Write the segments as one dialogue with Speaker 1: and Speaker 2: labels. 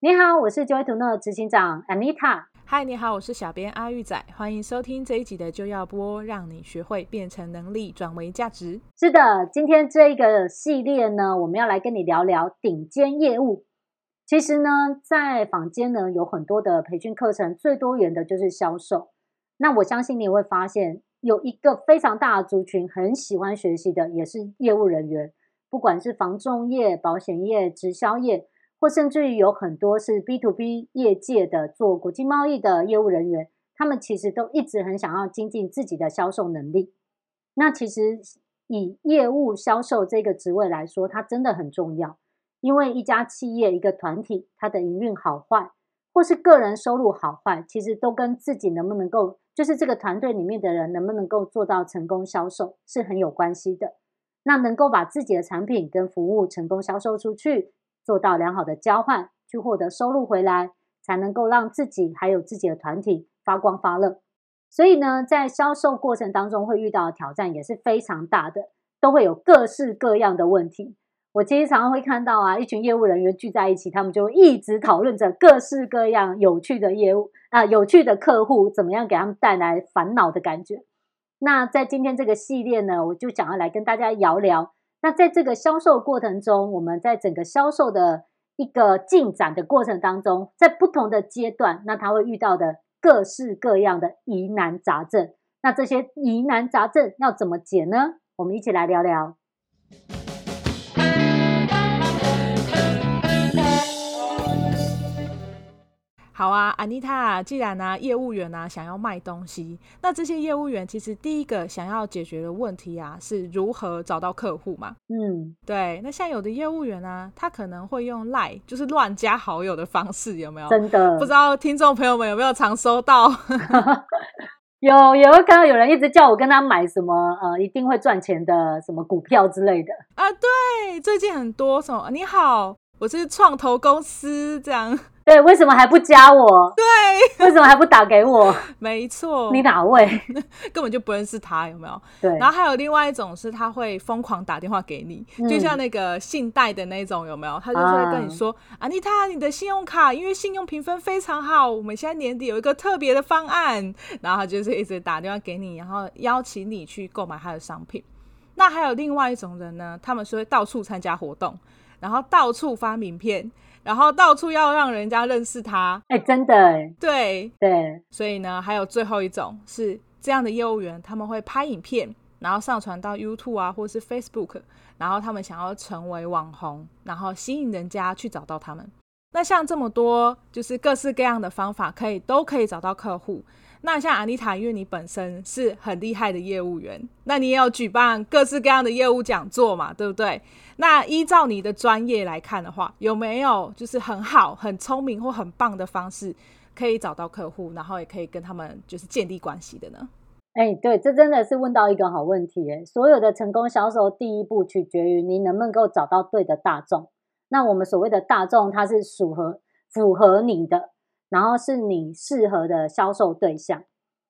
Speaker 1: 你好，我是 Joy to Know 执行长 Anita。
Speaker 2: 嗨，你好，我是小编阿玉仔，欢迎收听这一集的就要播，让你学会变成能力，转为价值。
Speaker 1: 是的，今天这一个系列呢，我们要来跟你聊聊顶尖业务。其实呢，在坊间呢，有很多的培训课程，最多元的就是销售。那我相信你也会发现，有一个非常大的族群很喜欢学习的，也是业务人员，不管是房仲业、保险业、直销业。或甚至于有很多是 B to B 业界的做国际贸易的业务人员，他们其实都一直很想要精进自己的销售能力。那其实以业务销售这个职位来说，它真的很重要，因为一家企业、一个团体，它的营运好坏，或是个人收入好坏，其实都跟自己能不能够，就是这个团队里面的人能不能够做到成功销售是很有关系的。那能够把自己的产品跟服务成功销售出去。做到良好的交换，去获得收入回来，才能够让自己还有自己的团体发光发热。所以呢，在销售过程当中会遇到的挑战也是非常大的，都会有各式各样的问题。我其实常常会看到啊，一群业务人员聚在一起，他们就一直讨论着各式各样有趣的业务啊，有趣的客户怎么样给他们带来烦恼的感觉。那在今天这个系列呢，我就想要来跟大家聊聊。那在这个销售过程中，我们在整个销售的一个进展的过程当中，在不同的阶段，那他会遇到的各式各样的疑难杂症。那这些疑难杂症要怎么解呢？我们一起来聊聊。
Speaker 2: 好啊，安妮塔，既然呢、啊，业务员呢、啊、想要卖东西，那这些业务员其实第一个想要解决的问题啊，是如何找到客户嘛？
Speaker 1: 嗯，
Speaker 2: 对。那像有的业务员呢、啊，他可能会用 LINE，就是乱加好友的方式，有没有？
Speaker 1: 真的，
Speaker 2: 不知道听众朋友们有没有常收到？
Speaker 1: 有，有看到有人一直叫我跟他买什么呃，一定会赚钱的什么股票之类的
Speaker 2: 啊。对，最近很多什么，你好，我是创投公司这样。
Speaker 1: 对，为什么还不加我？
Speaker 2: 对，
Speaker 1: 为什么还不打给我？
Speaker 2: 没错，
Speaker 1: 你哪位？
Speaker 2: 根本就不认识他，有没有？
Speaker 1: 对。
Speaker 2: 然后还有另外一种是，他会疯狂打电话给你，嗯、就像那个信贷的那种，有没有？他就会跟你说：“啊，安妮塔，你的信用卡因为信用评分非常好，我们现在年底有一个特别的方案。”然后他就是一直打电话给你，然后邀请你去购买他的商品。那还有另外一种人呢，他们是会到处参加活动，然后到处发名片。然后到处要让人家认识他，
Speaker 1: 哎，真的哎，
Speaker 2: 对
Speaker 1: 对，
Speaker 2: 所以呢，还有最后一种是这样的业务员，他们会拍影片，然后上传到 YouTube 啊，或是 Facebook，然后他们想要成为网红，然后吸引人家去找到他们。那像这么多，就是各式各样的方法，可以都可以找到客户。那像安妮塔，因为你本身是很厉害的业务员，那你也有举办各式各样的业务讲座嘛，对不对？那依照你的专业来看的话，有没有就是很好、很聪明或很棒的方式，可以找到客户，然后也可以跟他们就是建立关系的呢？
Speaker 1: 哎，对，这真的是问到一个好问题哎。所有的成功销售，第一步取决于你能不能够找到对的大众。那我们所谓的大众，它是符合符合你的。然后是你适合的销售对象，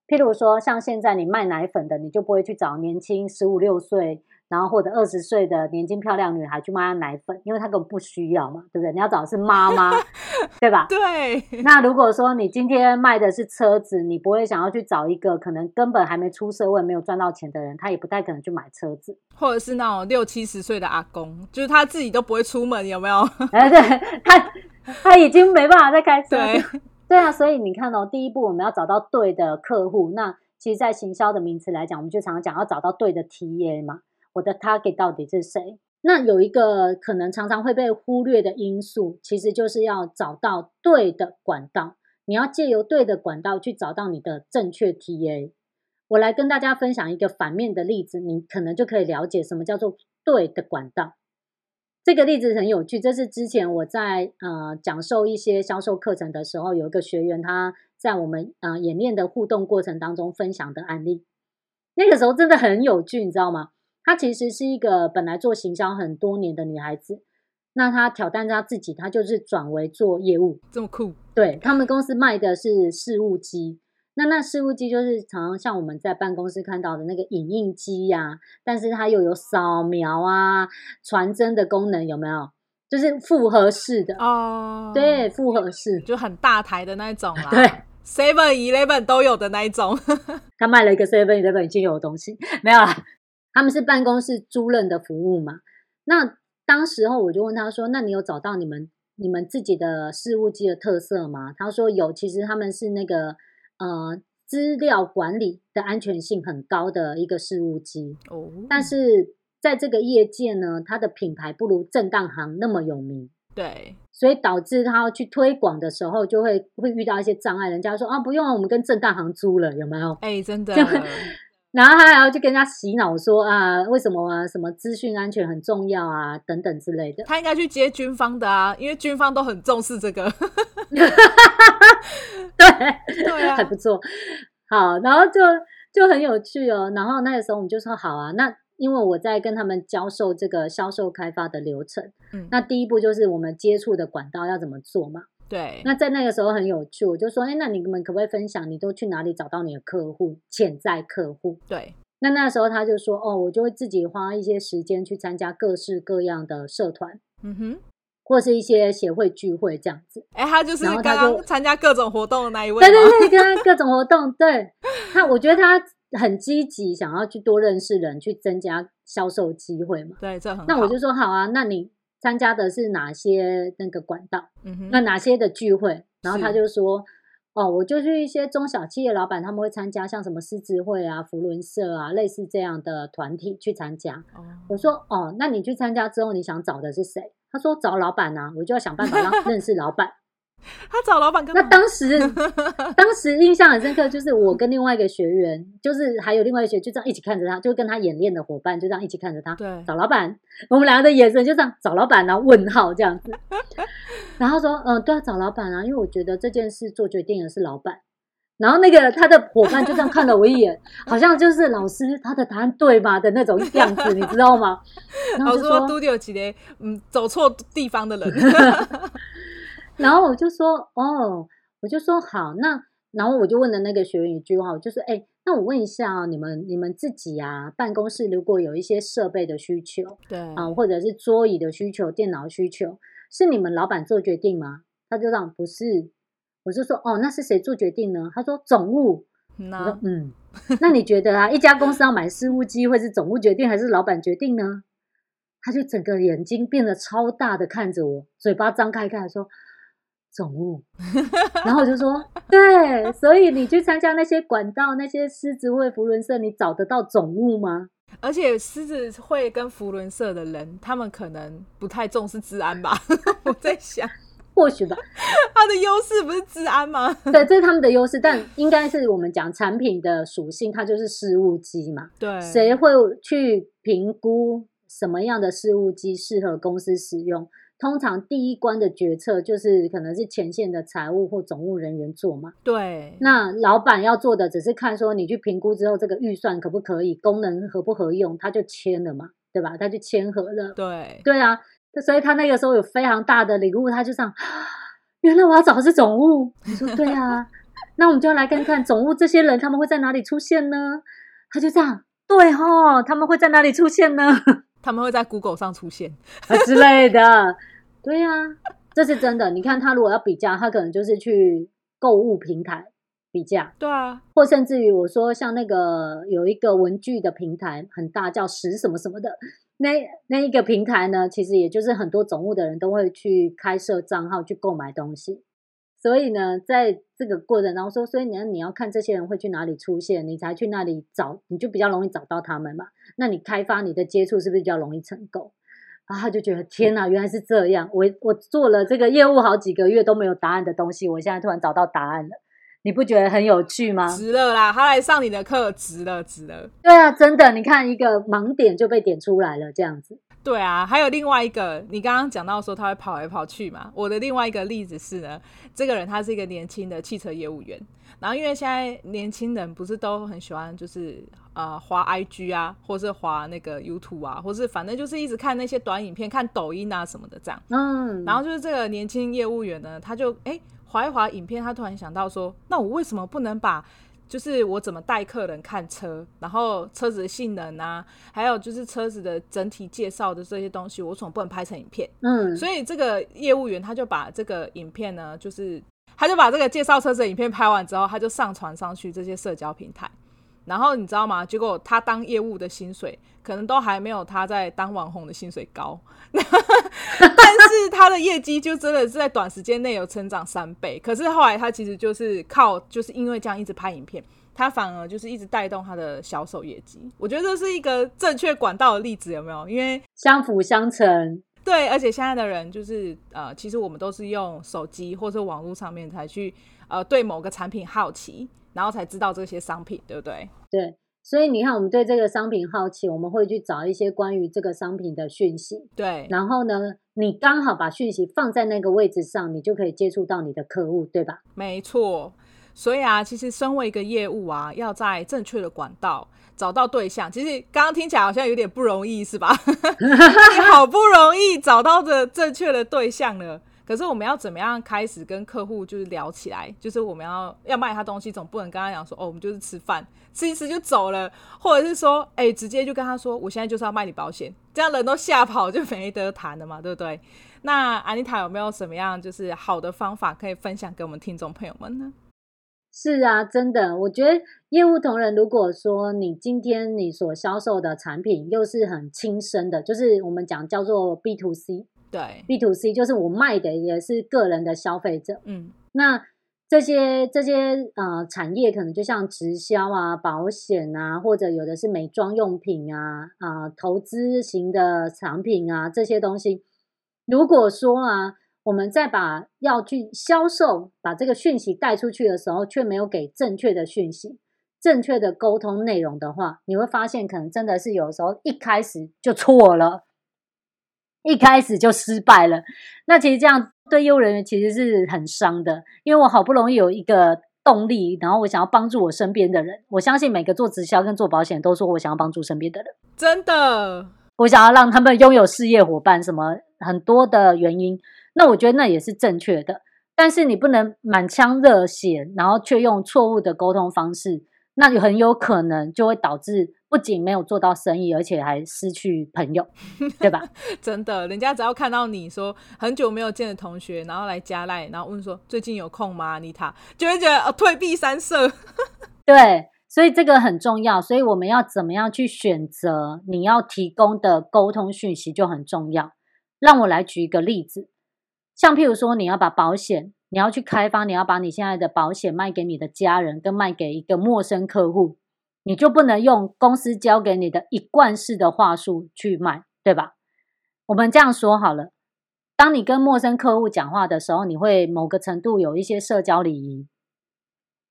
Speaker 1: 譬如说像现在你卖奶粉的，你就不会去找年轻十五六岁，然后或者二十岁的年轻漂亮女孩去卖她奶粉，因为她根本不需要嘛，对不对？你要找的是妈妈，对吧？
Speaker 2: 对。
Speaker 1: 那如果说你今天卖的是车子，你不会想要去找一个可能根本还没出社会、没有赚到钱的人，他也不太可能去买车子，
Speaker 2: 或者是那种六七十岁的阿公，就是他自己都不会出门，有没有？
Speaker 1: 哎，对他。他已经没办法再开车。
Speaker 2: 对，
Speaker 1: 对啊，所以你看哦，第一步我们要找到对的客户。那其实，在行销的名词来讲，我们就常常讲要找到对的 TA 嘛。我的 target 到底是谁？那有一个可能常常会被忽略的因素，其实就是要找到对的管道。你要借由对的管道去找到你的正确 TA。我来跟大家分享一个反面的例子，你可能就可以了解什么叫做对的管道。这个例子很有趣，这是之前我在呃讲授一些销售课程的时候，有一个学员他在我们呃演练的互动过程当中分享的案例。那个时候真的很有趣，你知道吗？她其实是一个本来做行销很多年的女孩子，那她挑战她自己，她就是转为做业务，
Speaker 2: 这么酷。
Speaker 1: 对，他们公司卖的是事务机。那那事务机就是常常像我们在办公室看到的那个影印机呀，但是它又有扫描啊、传真的功能，有没有？就是复合式的
Speaker 2: 哦，
Speaker 1: 对，复合式
Speaker 2: 就很大台的那种啦。
Speaker 1: 对
Speaker 2: ，Seven Eleven 都有的那一种。
Speaker 1: 他卖了一个 Seven Eleven 已经有的东西，没有啦。他们是办公室租赁的服务嘛？那当时候我就问他说：“那你有找到你们你们自己的事务机的特色吗？”他说有，其实他们是那个呃资料管理的安全性很高的一个事务机哦，但是在这个业界呢，它的品牌不如正当行那么有名，对，所以导致他要去推广的时候就会会遇到一些障碍。人家说啊，不用，我们跟正当行租了，有没有？
Speaker 2: 哎，真的。
Speaker 1: 然后他还要去跟人家洗脑说啊，为什么啊？什么资讯安全很重要啊，等等之类的。
Speaker 2: 他应该去接军方的啊，因为军方都很重视这个。
Speaker 1: 对对啊，还不错。好，然后就就很有趣哦。然后那个时候我们就说好啊，那因为我在跟他们教授这个销售开发的流程，嗯，那第一步就是我们接触的管道要怎么做嘛。对，那在那个时候很有趣，我就说，哎，那你们可不可以分享，你都去哪里找到你的客户、潜在客户？对，那那时候他就说，哦，我就会自己花一些时间去参加各式各样的社团，嗯哼，或是一些协会聚会这样子。哎，他就是刚刚
Speaker 2: 参加各种活动的那一位，
Speaker 1: 对对对，跟他各种活动，对他，我觉得他很积极，想要去多认识人，去增加销售机会嘛。
Speaker 2: 对，这很好。
Speaker 1: 那我就说好啊，那你。参加的是哪些那个管道？嗯哼，那哪些的聚会？然后他就说：“哦，我就去一些中小企业老板，他们会参加像什么狮子会啊、福伦社啊，类似这样的团体去参加。哦”我说：“哦，那你去参加之后，你想找的是谁？”他说：“找老板啊，我就要想办法让 认识老板。”
Speaker 2: 他找老板干嘛？
Speaker 1: 那当时，当时印象很深刻，就是我跟另外一个学员，就是还有另外一个学员，就这样一起看着他，就跟他演练的伙伴，就这样一起看着他。对，找老板，我们两个的眼神就这样，找老板，然后问号这样子。然后说，嗯，对啊，找老板啊，因为我觉得这件事做决定的是老板。然后那个他的伙伴就这样看了我一眼，好像就是老师他的答案对吗的那种样子，你知道吗？然后就说，
Speaker 2: 都有几个嗯走错地方的人。
Speaker 1: 然后我就说哦，我就说好，那然后我就问了那个学员一句话，我就说哎，那我问一下啊，你们你们自己啊，办公室如果有一些设备的需求，对啊，或者是桌椅的需求、电脑需求，是你们老板做决定吗？他就讲不是，我就说哦，那是谁做决定呢？他说总务。那我说嗯，那你觉得啊，一家公司要买事务机，会是总务决定还是老板决定呢？他就整个眼睛变得超大的看着我，嘴巴张开开说。总务，然后我就说，对，所以你去参加那些管道，那些狮子会、福伦社，你找得到总务吗？
Speaker 2: 而且狮子会跟福伦社的人，他们可能不太重视治安吧？我在想，
Speaker 1: 或许吧。
Speaker 2: 它的优势不是治安吗？
Speaker 1: 对，这是他们的优势，但应该是我们讲产品的属性，它就是事务机嘛。对，谁会去评估什么样的事务机适合公司使用？通常第一关的决策就是可能是前线的财务或总务人员做嘛。对。那老板要做的只是看说你去评估之后这个预算可不可以，功能合不合用，他就签了嘛，对吧？他就签合了。对。对啊，所以他那个时候有非常大的领悟，他就这样，原来我要找的是总务。你说对啊，那我们就要来看看总务这些人他们会在哪里出现呢？他就这样，对哦，他们会在哪里出现呢？
Speaker 2: 他们会在 Google 上出现
Speaker 1: 啊之类的，对呀、啊，这是真的。你看他如果要比价，他可能就是去购物平台比价，对啊，或甚至于我说像那个有一个文具的平台很大，叫十什么什么的，那那一个平台呢，其实也就是很多总务的人都会去开设账号去购买东西。所以呢，在这个过程当中说，所以你要你要看这些人会去哪里出现，你才去那里找，你就比较容易找到他们嘛。那你开发你的接触是不是比较容易成功？然后他就觉得天哪，原来是这样。我我做了这个业务好几个月都没有答案的东西，我现在突然找到答案了，你不觉得很有趣吗？
Speaker 2: 值了啦，他来上你的课，值了，值了。
Speaker 1: 对啊，真的，你看一个盲点就被点出来了，这样子。
Speaker 2: 对啊，还有另外一个，你刚刚讲到说他会跑来跑去嘛。我的另外一个例子是呢，这个人他是一个年轻的汽车业务员，然后因为现在年轻人不是都很喜欢就是呃滑 IG 啊，或是滑那个 YouTube 啊，或是反正就是一直看那些短影片，看抖音啊什么的这样。嗯，然后就是这个年轻业务员呢，他就哎滑一滑影片，他突然想到说，那我为什么不能把就是我怎么带客人看车，然后车子的性能啊，还有就是车子的整体介绍的这些东西，我总不能拍成影片。
Speaker 1: 嗯，
Speaker 2: 所以这个业务员他就把这个影片呢，就是他就把这个介绍车子的影片拍完之后，他就上传上去这些社交平台。然后你知道吗？结果他当业务的薪水可能都还没有他在当网红的薪水高，但是他的业绩就真的是在短时间内有成长三倍。可是后来他其实就是靠，就是因为这样一直拍影片，他反而就是一直带动他的销售业绩。我觉得这是一个正确管道的例子，有没有？因为
Speaker 1: 相辅相成。
Speaker 2: 对，而且现在的人就是呃，其实我们都是用手机或者网络上面才去呃对某个产品好奇。然后才知道这些商品，对不对？
Speaker 1: 对，所以你看，我们对这个商品好奇，我们会去找一些关于这个商品的讯息。
Speaker 2: 对，
Speaker 1: 然后呢，你刚好把讯息放在那个位置上，你就可以接触到你的客户，对吧？
Speaker 2: 没错。所以啊，其实身为一个业务啊，要在正确的管道找到对象，其实刚刚听起来好像有点不容易，是吧？你 好不容易找到的正确的对象了。可是我们要怎么样开始跟客户就是聊起来？就是我们要要卖他东西，总不能跟他讲说哦，我们就是吃饭，吃一吃就走了，或者是说，哎、直接就跟他说，我现在就是要卖你保险，这样人都吓跑就没得谈了嘛，对不对？那安妮塔有没有什么样就是好的方法可以分享给我们听众朋友们呢？
Speaker 1: 是啊，真的，我觉得业务同仁，如果说你今天你所销售的产品又是很亲身的，就是我们讲叫做 B to C。
Speaker 2: 对
Speaker 1: ，B to C 就是我卖的也是个人的消费者，
Speaker 2: 嗯，
Speaker 1: 那这些这些呃产业可能就像直销啊、保险啊，或者有的是美妆用品啊、啊、呃、投资型的产品啊这些东西，如果说啊，我们再把要去销售，把这个讯息带出去的时候，却没有给正确的讯息、正确的沟通内容的话，你会发现可能真的是有时候一开始就错了。一开始就失败了，那其实这样对业务人员其实是很伤的，因为我好不容易有一个动力，然后我想要帮助我身边的人。我相信每个做直销跟做保险都说我想要帮助身边的人，
Speaker 2: 真的，
Speaker 1: 我想要让他们拥有事业伙伴，什么很多的原因。那我觉得那也是正确的，但是你不能满腔热血，然后却用错误的沟通方式，那就很有可能就会导致。不仅没有做到生意，而且还失去朋友，对吧？
Speaker 2: 真的，人家只要看到你说很久没有见的同学，然后来加赖，然后问说最近有空吗？妮塔就会觉得、哦、退避三舍。
Speaker 1: 对，所以这个很重要。所以我们要怎么样去选择你要提供的沟通讯息就很重要。让我来举一个例子，像譬如说你要把保险，你要去开发，你要把你现在的保险卖给你的家人，跟卖给一个陌生客户。你就不能用公司教给你的一贯式的话术去卖，对吧？我们这样说好了，当你跟陌生客户讲话的时候，你会某个程度有一些社交礼仪，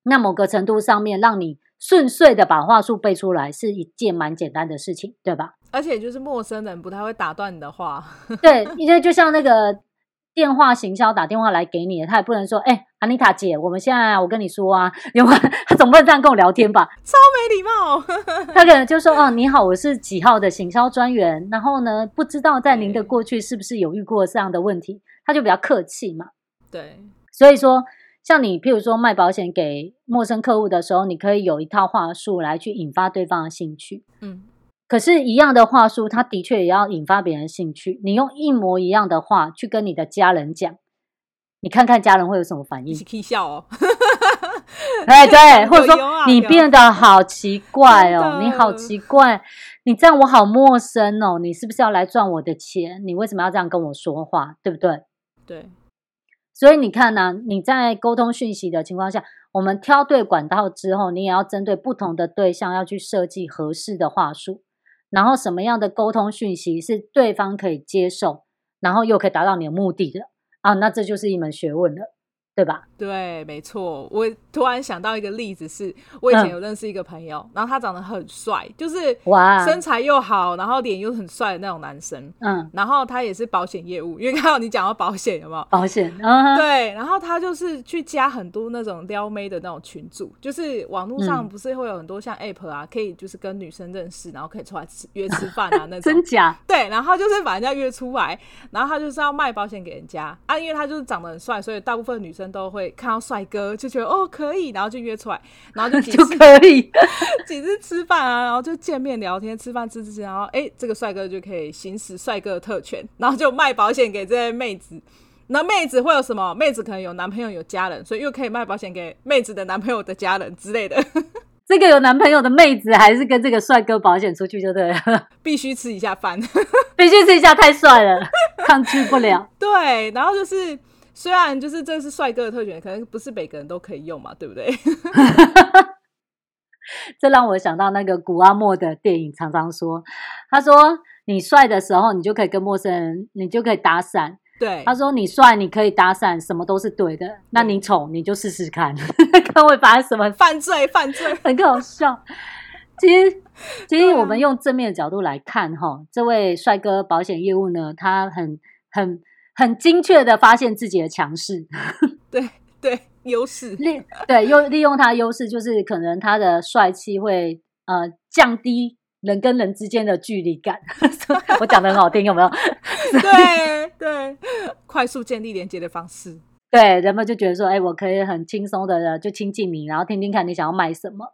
Speaker 1: 那某个程度上面让你顺遂的把话术背出来，是一件蛮简单的事情，对吧？
Speaker 2: 而且就是陌生人不太会打断你的话，
Speaker 1: 对，因为就像那个。电话行销打电话来给你，他也不能说：“哎、欸，安妮塔姐，我们现在我跟你说啊，因为他总不能这样跟我聊天吧？
Speaker 2: 超没礼貌。
Speaker 1: 他可能就说：哦，你好，我是几号的行销专员，然后呢，不知道在您的过去是不是有遇过这样的问题？他就比较客气嘛。
Speaker 2: 对，
Speaker 1: 所以说，像你譬如说卖保险给陌生客户的时候，你可以有一套话术来去引发对方的兴趣。嗯。可是，一样的话术，他的确也要引发别人兴趣。你用一模一样的话去跟你的家人讲，你看看家人会有什么反应？
Speaker 2: 可以笑哦。
Speaker 1: 哎，对，或者说你变得好奇怪哦，你好奇怪，你这样我好陌生哦，你是不是要来赚我的钱？你为什么要这样跟我说话？对不对？
Speaker 2: 对。
Speaker 1: 所以你看呢、啊，你在沟通讯息的情况下，我们挑对管道之后，你也要针对不同的对象，要去设计合适的话术。然后什么样的沟通讯息是对方可以接受，然后又可以达到你的目的的啊？那这就是一门学问了。对吧？
Speaker 2: 对，没错。我突然想到一个例子是，是我以前有认识一个朋友，嗯、然后他长得很帅，就是哇，身材又好，然后脸又很帅的那种男生。嗯，然后他也是保险业务，因为刚好你讲到保险，有没有？
Speaker 1: 保险，嗯，
Speaker 2: 对。然后他就是去加很多那种撩妹的那种群组，就是网络上不是会有很多像 App 啊，可以就是跟女生认识，然后可以出来吃约吃饭啊 那种。
Speaker 1: 真假？
Speaker 2: 对，然后就是把人家约出来，然后他就是要卖保险给人家啊，因为他就是长得很帅，所以大部分女生。都会会看到帅哥就觉得哦可以，然后就约出来，然后就 几次
Speaker 1: 就可以
Speaker 2: 几次吃饭啊，然后就见面聊天，吃饭吃吃吃，然后哎这个帅哥就可以行使帅哥的特权，然后就卖保险给这些妹子。那妹子会有什么？妹子可能有男朋友有家人，所以又可以卖保险给妹子的男朋友的家人之类的。
Speaker 1: 这个有男朋友的妹子还是跟这个帅哥保险出去就对了，
Speaker 2: 必须吃一下饭，
Speaker 1: 必须吃一下，太帅了，抗拒不了。
Speaker 2: 对，然后就是虽然就是这是帅哥的特权，可能不是每个人都可以用嘛，对不对？
Speaker 1: 这让我想到那个古阿莫的电影，常常说，他说你帅的时候，你就可以跟陌生人，你就可以搭讪。
Speaker 2: 对，
Speaker 1: 他说：“你帅，你可以搭讪，什么都是对的。那你丑，你就试试看，看会发生什么
Speaker 2: 犯罪，犯罪，
Speaker 1: 很搞笑。其实，其实我们用正面的角度来看，哈，这位帅哥保险业务呢，他很、很、很精确的发现自己的强势，
Speaker 2: 对对，优势
Speaker 1: 利对用利用他的优势，就是可能他的帅气会呃降低。”人跟人之间的距离感，我讲的很好听，有没有？
Speaker 2: 对对，快速建立连接的方式。
Speaker 1: 对，人们就觉得说，哎，我可以很轻松的就亲近你，然后听听看你想要卖什么。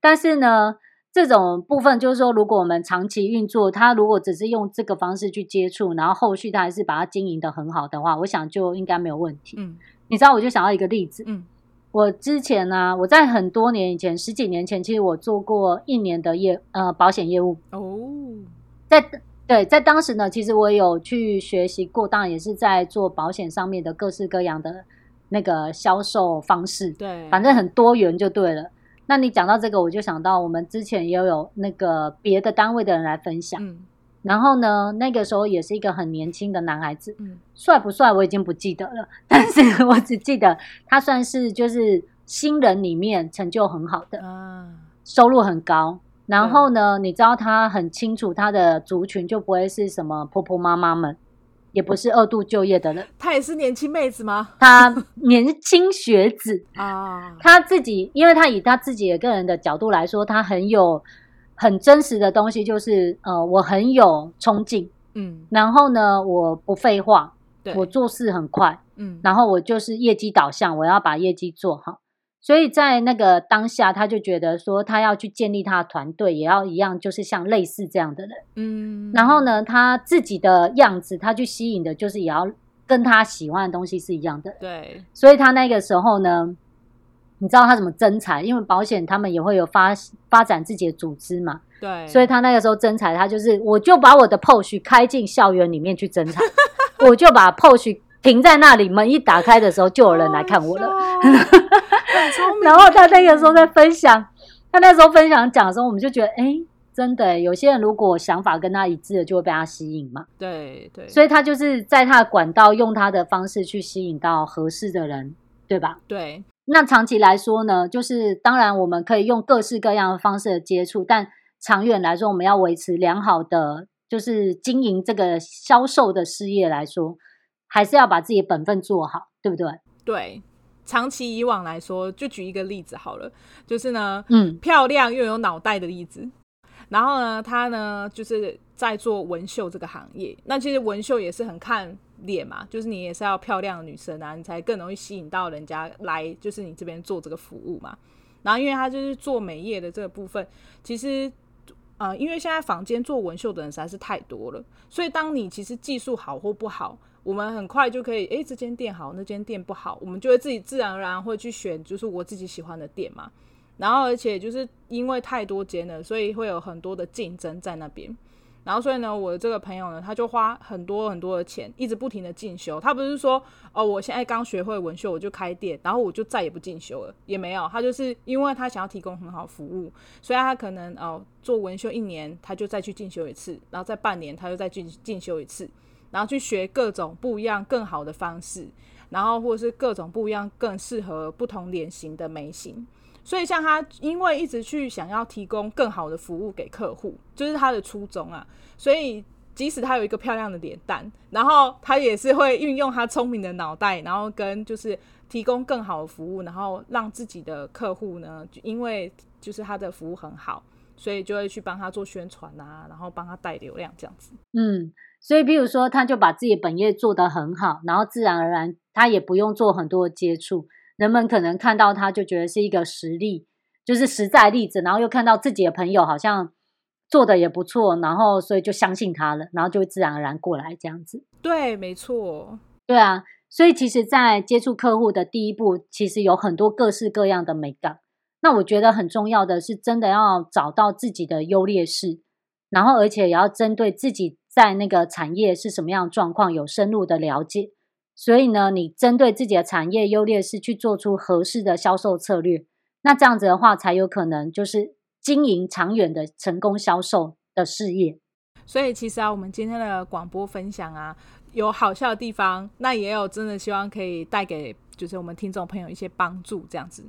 Speaker 1: 但是呢，这种部分就是说，如果我们长期运作，它如果只是用这个方式去接触，然后后续它还是把它经营的很好的话，我想就应该没有问题。嗯，你知道，我就想到一个例子。嗯。我之前呢、啊，我在很多年以前，十几年前，其实我做过一年的业呃保险业务哦，在对在当时呢，其实我有去学习过，当然也是在做保险上面的各式各样的那个销售方式，对，反正很多元就对了。那你讲到这个，我就想到我们之前也有那个别的单位的人来分享。嗯然后呢，那个时候也是一个很年轻的男孩子，嗯，帅不帅我已经不记得了，但是我只记得他算是就是新人里面成就很好的，啊，收入很高。然后呢，你知道他很清楚他的族群就不会是什么婆婆妈妈们，也不是二度就业的人。
Speaker 2: 她也是年轻妹子吗？
Speaker 1: 她年轻学子啊，她自己，因为她以她自己的个人的角度来说，她很有。很真实的东西就是，呃，我很有冲劲，嗯，然后呢，我不废话，对，我做事很快，嗯，然后我就是业绩导向，我要把业绩做好，所以在那个当下，他就觉得说，他要去建立他的团队，也要一样，就是像类似这样的人，嗯，然后呢，他自己的样子，他去吸引的就是也要跟他喜欢的东西是一样的，对，所以他那个时候呢。你知道他怎么征才？因为保险他们也会有发发展自己的组织嘛。对，所以他那个时候征才，他就是我就把我的 POS 开进校园里面去征才，我就把 POS 停在那里，门一打开的时候就有人来看我了。然后他那个时候在分享，他那时候分享讲的时候，我们就觉得，哎，真的，有些人如果想法跟他一致的，就会被他吸引嘛。对对，所以他就是在他的管道用他的方式去吸引到合适的人，对吧？对。那长期来说呢，就是当然我们可以用各式各样的方式的接触，但长远来说，我们要维持良好的就是经营这个销售的事业来说，还是要把自己的本分做好，对不对？对，长期以往来说，就举一个例子好了，就是呢，嗯，漂亮又有脑袋的例子，然后呢，他呢就是在做纹绣这个行业，那其实纹绣也是很看。脸嘛，就是你也是要漂亮的女生啊，你才更容易吸引到人家来，就是你这边做这个服务嘛。然后，因为他就是做美业的这个部分，其实，呃，因为现在坊间做纹绣的人实在是太多了，所以当你其实技术好或不好，我们很快就可以，诶，这间店好，那间店不好，我们就会自己自然而然会去选，就是我自己喜欢的店嘛。然后，而且就是因为太多间了，所以会有很多的竞争在那边。然后，所以呢，我的这个朋友呢，他就花很多很多的钱，一直不停的进修。他不是说，哦，我现在刚学会纹绣，我就开店，然后我就再也不进修了，也没有。他就是因为他想要提供很好服务，所以他可能哦做纹绣一年，他就再去进修一次，然后再半年，他就再进进修一次，然后去学各种不一样、更好的方式，然后或者是各种不一样、更适合不同脸型的眉形。所以，像他，因为一直去想要提供更好的服务给客户，就是他的初衷啊。所以，即使他有一个漂亮的脸蛋，然后他也是会运用他聪明的脑袋，然后跟就是提供更好的服务，然后让自己的客户呢，因为就是他的服务很好，所以就会去帮他做宣传啊，然后帮他带流量这样子。嗯，所以比如说，他就把自己的本业做得很好，然后自然而然他也不用做很多的接触。人们可能看到他就觉得是一个实例，就是实在例子，然后又看到自己的朋友好像做的也不错，然后所以就相信他了，然后就会自然而然过来这样子。
Speaker 2: 对，没错，
Speaker 1: 对啊，所以其实，在接触客户的第一步，其实有很多各式各样的美感。那我觉得很重要的是，真的要找到自己的优劣势，然后而且也要针对自己在那个产业是什么样的状况有深入的了解。所以呢，你针对自己的产业优劣势去做出合适的销售策略，那这样子的话，才有可能就是经营长远的成功销售的事业。
Speaker 2: 所以其实啊，我们今天的广播分享啊，有好笑的地方，那也有真的希望可以带给就是我们听众朋友一些帮助，这样子。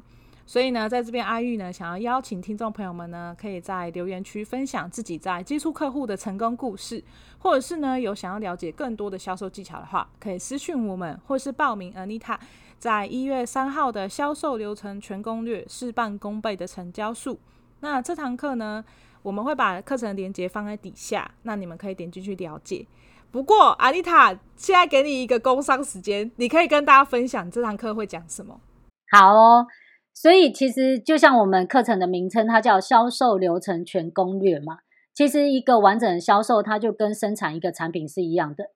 Speaker 2: 所以呢，在这边阿玉呢，想要邀请听众朋友们呢，可以在留言区分享自己在接触客户的成功故事，或者是呢，有想要了解更多的销售技巧的话，可以私讯我们，或是报名 Anita 在一月三号的销售流程全攻略，事半功倍的成交术。那这堂课呢，我们会把课程的链接放在底下，那你们可以点进去了解。不过，Anita 现在给你一个工商时间，你可以跟大家分享这堂课会讲什么？
Speaker 1: 好哦。所以其实就像我们课程的名称，它叫销售流程全攻略嘛。其实一个完整的销售，它就跟生产一个产品是一样的。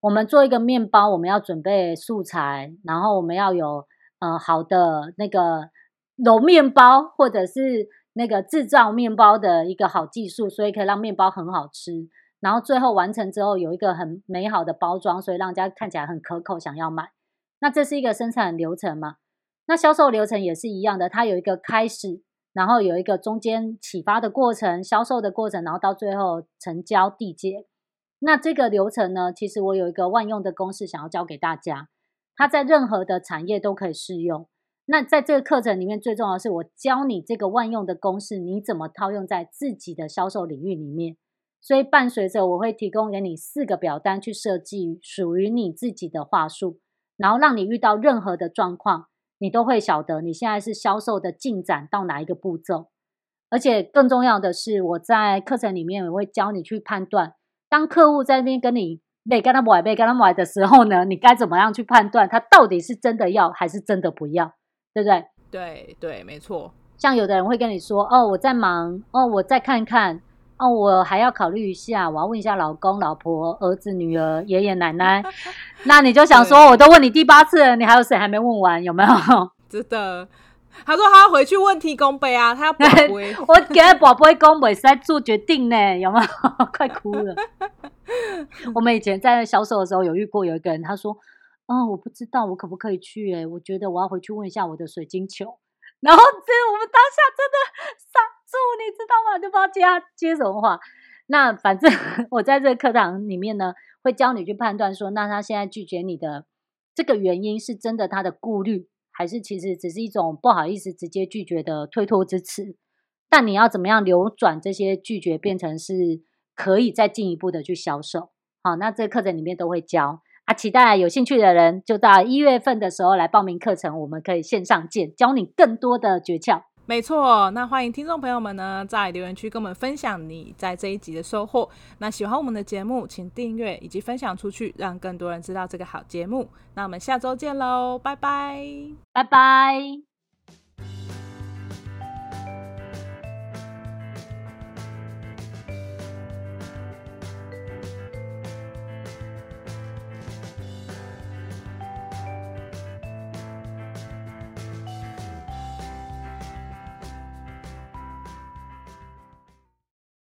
Speaker 1: 我们做一个面包，我们要准备素材，然后我们要有呃好的那个揉面包，或者是那个制造面包的一个好技术，所以可以让面包很好吃。然后最后完成之后，有一个很美好的包装，所以让人家看起来很可口，想要买。那这是一个生产流程嘛。那销售流程也是一样的，它有一个开始，然后有一个中间启发的过程，销售的过程，然后到最后成交缔结。那这个流程呢，其实我有一个万用的公式想要教给大家，它在任何的产业都可以适用。那在这个课程里面，最重要的是我教你这个万用的公式，你怎么套用在自己的销售领域里面。所以伴随着我会提供给你四个表单去设计属于你自己的话术，然后让你遇到任何的状况。你都会晓得你现在是销售的进展到哪一个步骤，而且更重要的是，我在课程里面我会教你去判断，当客户在那边跟你被跟他买被跟他买的时候呢，你该怎么样去判断他到底是真的要还是真的不要，对不对？
Speaker 2: 对对，没错。
Speaker 1: 像有的人会跟你说：“哦，我在忙，哦，我再看看。”哦，我还要考虑一下，我要问一下老公、老婆、儿子、女儿、爷爷奶奶。那你就想说，我都问你第八次了，你还有谁还没问完？有没有？
Speaker 2: 真的？他说他要回去问天公伯啊，他要宝贝。
Speaker 1: 我给他宝贝公伯在做决定呢，有没有？快哭了。我们以前在销售的时候有遇过有一个人，他说：“哦，我不知道我可不可以去？哎，我觉得我要回去问一下我的水晶球。”然后这我们当下真的傻。住，你知道吗？就不知道接他接什么话。那反正 我在这个课堂里面呢，会教你去判断说，那他现在拒绝你的这个原因是真的他的顾虑，还是其实只是一种不好意思直接拒绝的推脱之词？但你要怎么样流转这些拒绝，变成是可以再进一步的去销售？好，那这个课程里面都会教啊。期待有兴趣的人就到一月份的时候来报名课程，我们可以线上见，教你更多的诀窍。
Speaker 2: 没错，那欢迎听众朋友们呢，在留言区跟我们分享你在这一集的收获。那喜欢我们的节目，请订阅以及分享出去，让更多人知道这个好节目。那我们下周见喽，拜拜，
Speaker 1: 拜拜。